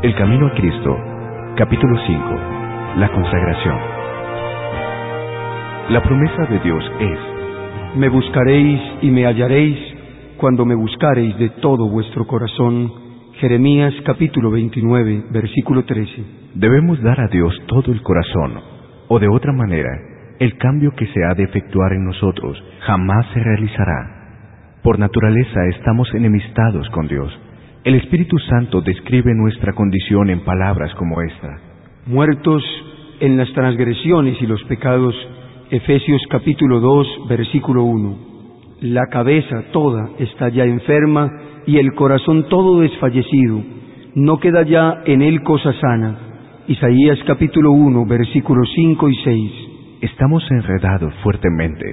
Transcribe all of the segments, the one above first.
El Camino a Cristo, capítulo 5. La consagración. La promesa de Dios es, Me buscaréis y me hallaréis cuando me buscaréis de todo vuestro corazón. Jeremías capítulo 29, versículo 13. debemos dar a Dios todo el corazón, o de otra manera, el cambio que se ha de efectuar en nosotros jamás se realizará. Por naturaleza estamos enemistados con Dios. El Espíritu Santo describe nuestra condición en palabras como esta. Muertos en las transgresiones y los pecados. Efesios capítulo 2, versículo 1. La cabeza toda está ya enferma y el corazón todo desfallecido. No queda ya en él cosa sana. Isaías capítulo 1, versículos 5 y 6. Estamos enredados fuertemente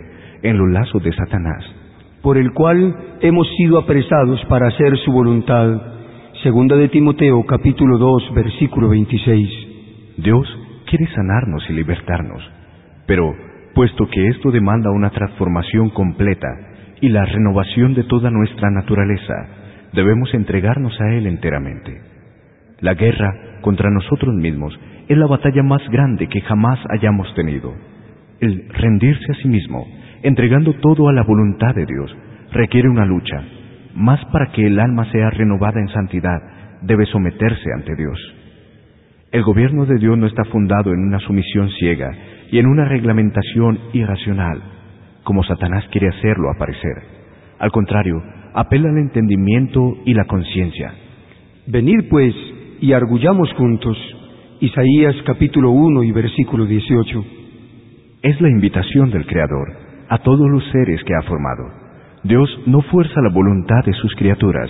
en los lazos de Satanás. Por el cual hemos sido apresados para hacer su voluntad. Segunda de Timoteo capítulo 2 versículo 26. Dios quiere sanarnos y libertarnos, pero puesto que esto demanda una transformación completa y la renovación de toda nuestra naturaleza, debemos entregarnos a Él enteramente. La guerra contra nosotros mismos es la batalla más grande que jamás hayamos tenido. El rendirse a sí mismo, entregando todo a la voluntad de Dios, requiere una lucha. Más para que el alma sea renovada en santidad, debe someterse ante Dios. El gobierno de Dios no está fundado en una sumisión ciega y en una reglamentación irracional, como Satanás quiere hacerlo aparecer. Al contrario, apela al entendimiento y la conciencia. Venid pues y argullamos juntos. Isaías capítulo 1 y versículo 18. Es la invitación del Creador a todos los seres que ha formado. Dios no fuerza la voluntad de sus criaturas.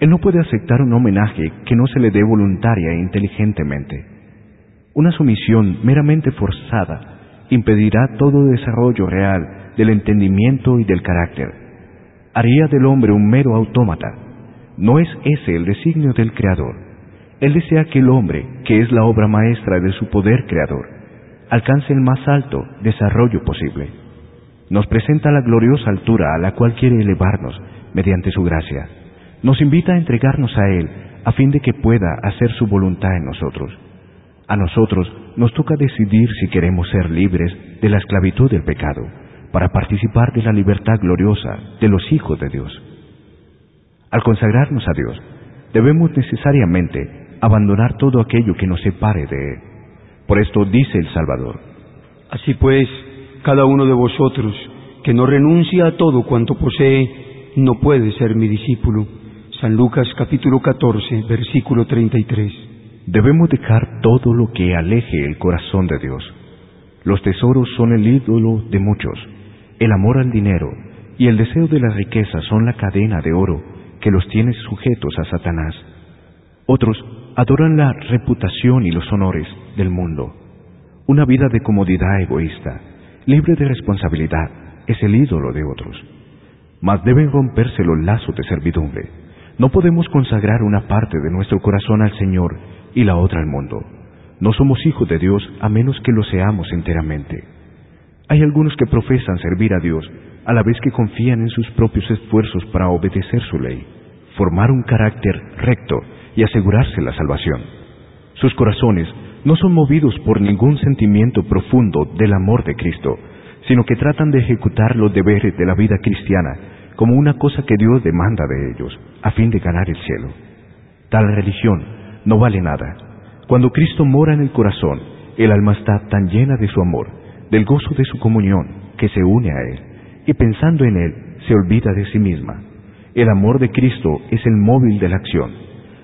Él no puede aceptar un homenaje que no se le dé voluntaria e inteligentemente. Una sumisión meramente forzada impedirá todo desarrollo real del entendimiento y del carácter. Haría del hombre un mero autómata. No es ese el designio del Creador. Él desea que el hombre, que es la obra maestra de su poder creador, alcance el más alto desarrollo posible. Nos presenta la gloriosa altura a la cual quiere elevarnos mediante su gracia. Nos invita a entregarnos a Él a fin de que pueda hacer su voluntad en nosotros. A nosotros nos toca decidir si queremos ser libres de la esclavitud del pecado para participar de la libertad gloriosa de los hijos de Dios. Al consagrarnos a Dios, debemos necesariamente abandonar todo aquello que nos separe de Él. Por esto dice el Salvador, Así pues, cada uno de vosotros que no renuncia a todo cuanto posee, no puede ser mi discípulo. San Lucas capítulo 14, versículo 33. debemos dejar todo lo que aleje el corazón de Dios. Los tesoros son el ídolo de muchos, el amor al dinero y el deseo de la riqueza son la cadena de oro que los tiene sujetos a Satanás. Otros adoran la reputación y los honores del mundo. Una vida de comodidad egoísta, libre de responsabilidad, es el ídolo de otros. Mas deben romperse los lazos de servidumbre. No podemos consagrar una parte de nuestro corazón al Señor y la otra al mundo. No somos hijos de Dios a menos que lo seamos enteramente. Hay algunos que profesan servir a Dios a la vez que confían en sus propios esfuerzos para obedecer su ley, formar un carácter recto y asegurarse la salvación. Sus corazones no son movidos por ningún sentimiento profundo del amor de Cristo, sino que tratan de ejecutar los deberes de la vida cristiana como una cosa que Dios demanda de ellos, a fin de ganar el cielo. Tal religión no vale nada. Cuando Cristo mora en el corazón, el alma está tan llena de su amor, del gozo de su comunión, que se une a Él, y pensando en Él, se olvida de sí misma. El amor de Cristo es el móvil de la acción.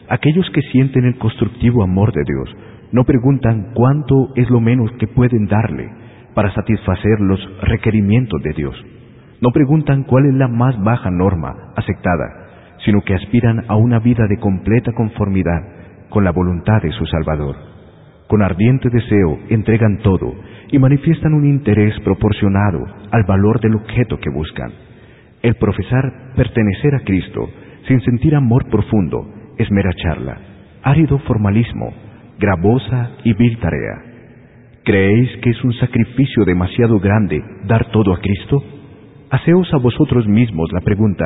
Aquellos que sienten el constructivo amor de Dios no preguntan cuánto es lo menos que pueden darle para satisfacer los requerimientos de Dios. No preguntan cuál es la más baja norma aceptada, sino que aspiran a una vida de completa conformidad con la voluntad de su Salvador. Con ardiente deseo entregan todo y manifiestan un interés proporcionado al valor del objeto que buscan. El profesar pertenecer a Cristo sin sentir amor profundo es mera charla, árido formalismo, gravosa y vil tarea. ¿Creéis que es un sacrificio demasiado grande dar todo a Cristo? Haceos a vosotros mismos la pregunta,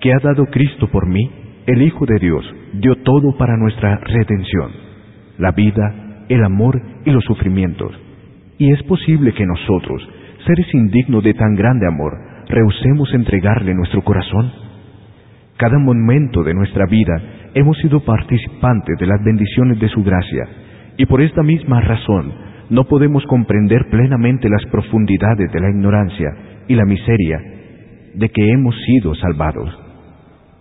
¿qué ha dado Cristo por mí? el Hijo de Dios dio todo para nuestra redención, la vida, el amor y los sufrimientos. Y es posible que nosotros, seres indignos de tan grande amor, rehusemos entregarle nuestro corazón. Cada momento de nuestra vida hemos sido participantes de las bendiciones de su gracia, y por esta misma razón no podemos comprender plenamente las profundidades de la ignorancia y la miseria de que hemos sido salvados.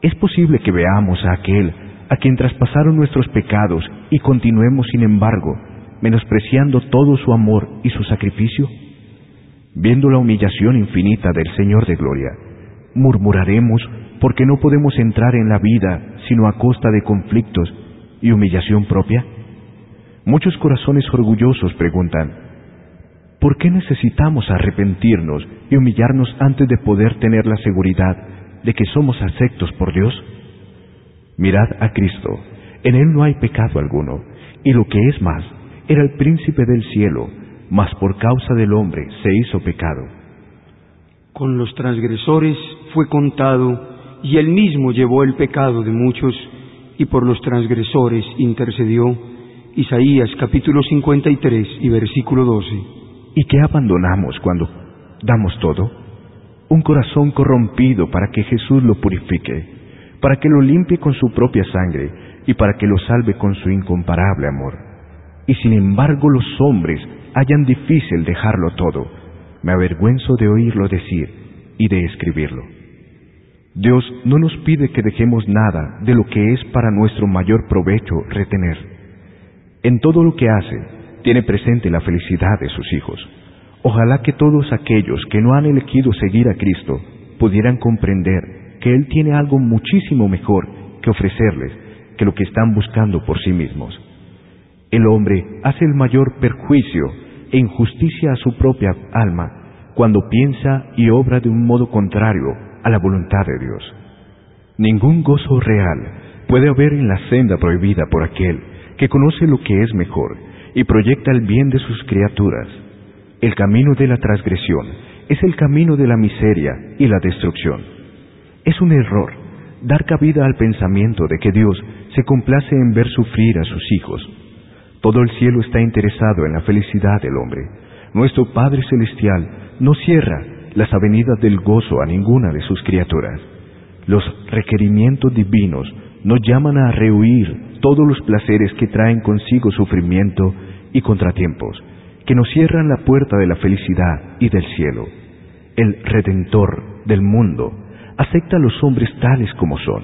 Es posible que veamos a aquel a quien traspasaron nuestros pecados y continuemos, sin embargo, menospreciando todo su amor y su sacrificio. Viendo la humillación infinita del Señor de Gloria, murmuraremos porque no podemos entrar en la vida sino a costa de conflictos y humillación propia. Muchos corazones orgullosos preguntan, ¿por qué necesitamos arrepentirnos y humillarnos antes de poder tener la seguridad de que somos aceptos por Dios? Mirad a Cristo, en Él no hay pecado alguno, y lo que es más, era el príncipe del cielo, mas por causa del hombre se hizo pecado. Con los transgresores fue contado, y él mismo llevó el pecado de muchos, y por los transgresores intercedió. Isaías capítulo 53 y versículo 12. ¿Y qué abandonamos cuando damos todo? Un corazón corrompido para que Jesús lo purifique, para que lo limpie con su propia sangre y para que lo salve con su incomparable amor. Y sin embargo los hombres hayan difícil dejarlo todo, me avergüenzo de oírlo decir y de escribirlo. Dios no nos pide que dejemos nada de lo que es para nuestro mayor provecho retener. En todo lo que hace, tiene presente la felicidad de sus hijos. Ojalá que todos aquellos que no han elegido seguir a Cristo pudieran comprender que Él tiene algo muchísimo mejor que ofrecerles que lo que están buscando por sí mismos. El hombre hace el mayor perjuicio e injusticia a su propia alma cuando piensa y obra de un modo contrario a la voluntad de Dios. Ningún gozo real puede haber en la senda prohibida por aquel que conoce lo que es mejor y proyecta el bien de sus criaturas. El camino de la transgresión es el camino de la miseria y la destrucción. Es un error dar cabida al pensamiento de que Dios se complace en ver sufrir a sus hijos. Todo el cielo está interesado en la felicidad del hombre. Nuestro Padre Celestial no cierra las avenidas del gozo a ninguna de sus criaturas. Los requerimientos divinos nos llaman a rehuir todos los placeres que traen consigo sufrimiento y contratiempos, que nos cierran la puerta de la felicidad y del cielo. El Redentor del mundo acepta a los hombres tales como son,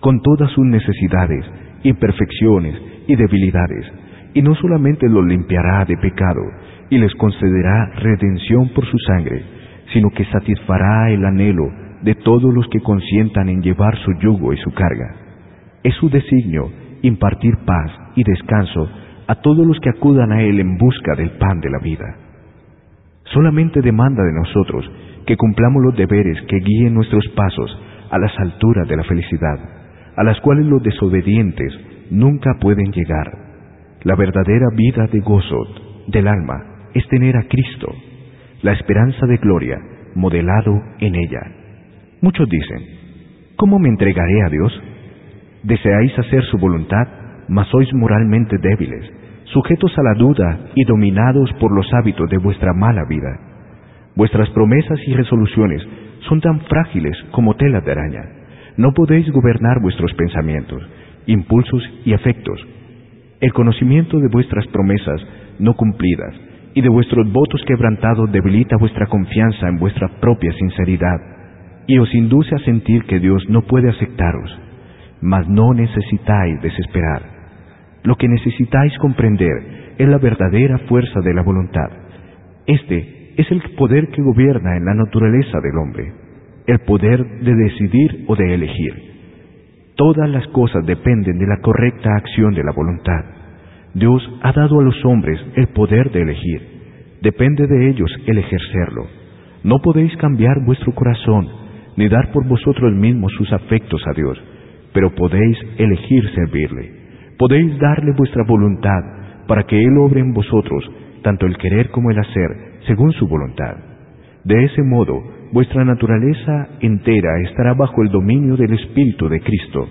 con todas sus necesidades, imperfecciones y debilidades, y no solamente los limpiará de pecado y les concederá redención por su sangre, sino que satisfará el anhelo de todos los que consientan en llevar su yugo y su carga. Es su designio impartir paz y descanso a todos los que acudan a Él en busca del pan de la vida. Solamente demanda de nosotros que cumplamos los deberes que guíen nuestros pasos a las alturas de la felicidad, a las cuales los desobedientes nunca pueden llegar. La verdadera vida de gozo del alma es tener a Cristo, la esperanza de gloria, modelado en ella. Muchos dicen, ¿cómo me entregaré a Dios? Deseáis hacer su voluntad, mas sois moralmente débiles, sujetos a la duda y dominados por los hábitos de vuestra mala vida. Vuestras promesas y resoluciones son tan frágiles como telas de araña. No podéis gobernar vuestros pensamientos, impulsos y afectos. El conocimiento de vuestras promesas no cumplidas y de vuestros votos quebrantados debilita vuestra confianza en vuestra propia sinceridad y os induce a sentir que Dios no puede aceptaros, mas no necesitáis desesperar. Lo que necesitáis comprender es la verdadera fuerza de la voluntad. Este es el poder que gobierna en la naturaleza del hombre, el poder de decidir o de elegir. Todas las cosas dependen de la correcta acción de la voluntad. Dios ha dado a los hombres el poder de elegir. Depende de ellos el ejercerlo. No podéis cambiar vuestro corazón, ni dar por vosotros mismos sus afectos a Dios, pero podéis elegir servirle. Podéis darle vuestra voluntad para que Él obre en vosotros tanto el querer como el hacer, según su voluntad. De ese modo, vuestra naturaleza entera estará bajo el dominio del Espíritu de Cristo.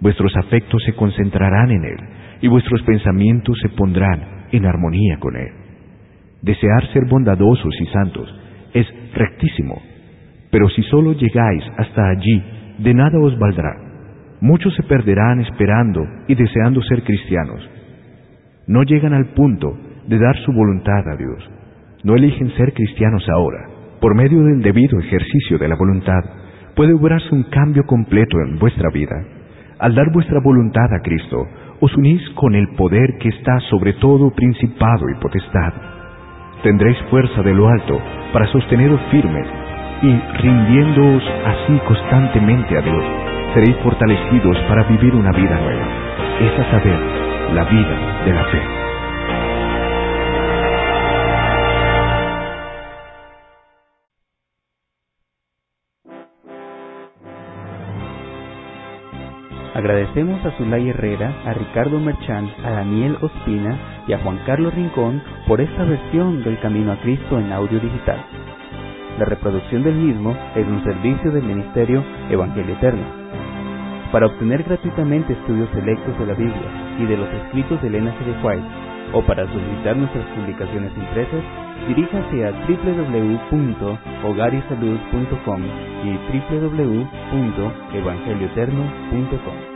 Vuestros afectos se concentrarán en Él y vuestros pensamientos se pondrán en armonía con Él. Desear ser bondadosos y santos es rectísimo, pero si solo llegáis hasta allí, de nada os valdrá. Muchos se perderán esperando y deseando ser cristianos. No llegan al punto de dar su voluntad a Dios. No eligen ser cristianos ahora. Por medio del debido ejercicio de la voluntad, puede obrarse un cambio completo en vuestra vida. Al dar vuestra voluntad a Cristo, os unís con el poder que está sobre todo principado y potestad. Tendréis fuerza de lo alto para sosteneros firmes y rindiéndoos así constantemente a Dios, seréis fortalecidos para vivir una vida nueva, es a saber, la vida de la fe. Agradecemos a Zulay Herrera, a Ricardo Merchán, a Daniel Ospina y a Juan Carlos Rincón por esta versión del Camino a Cristo en audio digital. La reproducción del mismo es un servicio del Ministerio Evangelio Eterno. Para obtener gratuitamente estudios selectos de la Biblia y de los escritos de Elena G. de White, o para solicitar nuestras publicaciones impresas, diríjase a www.hogarisalud.com y www.evangelioeterno.com.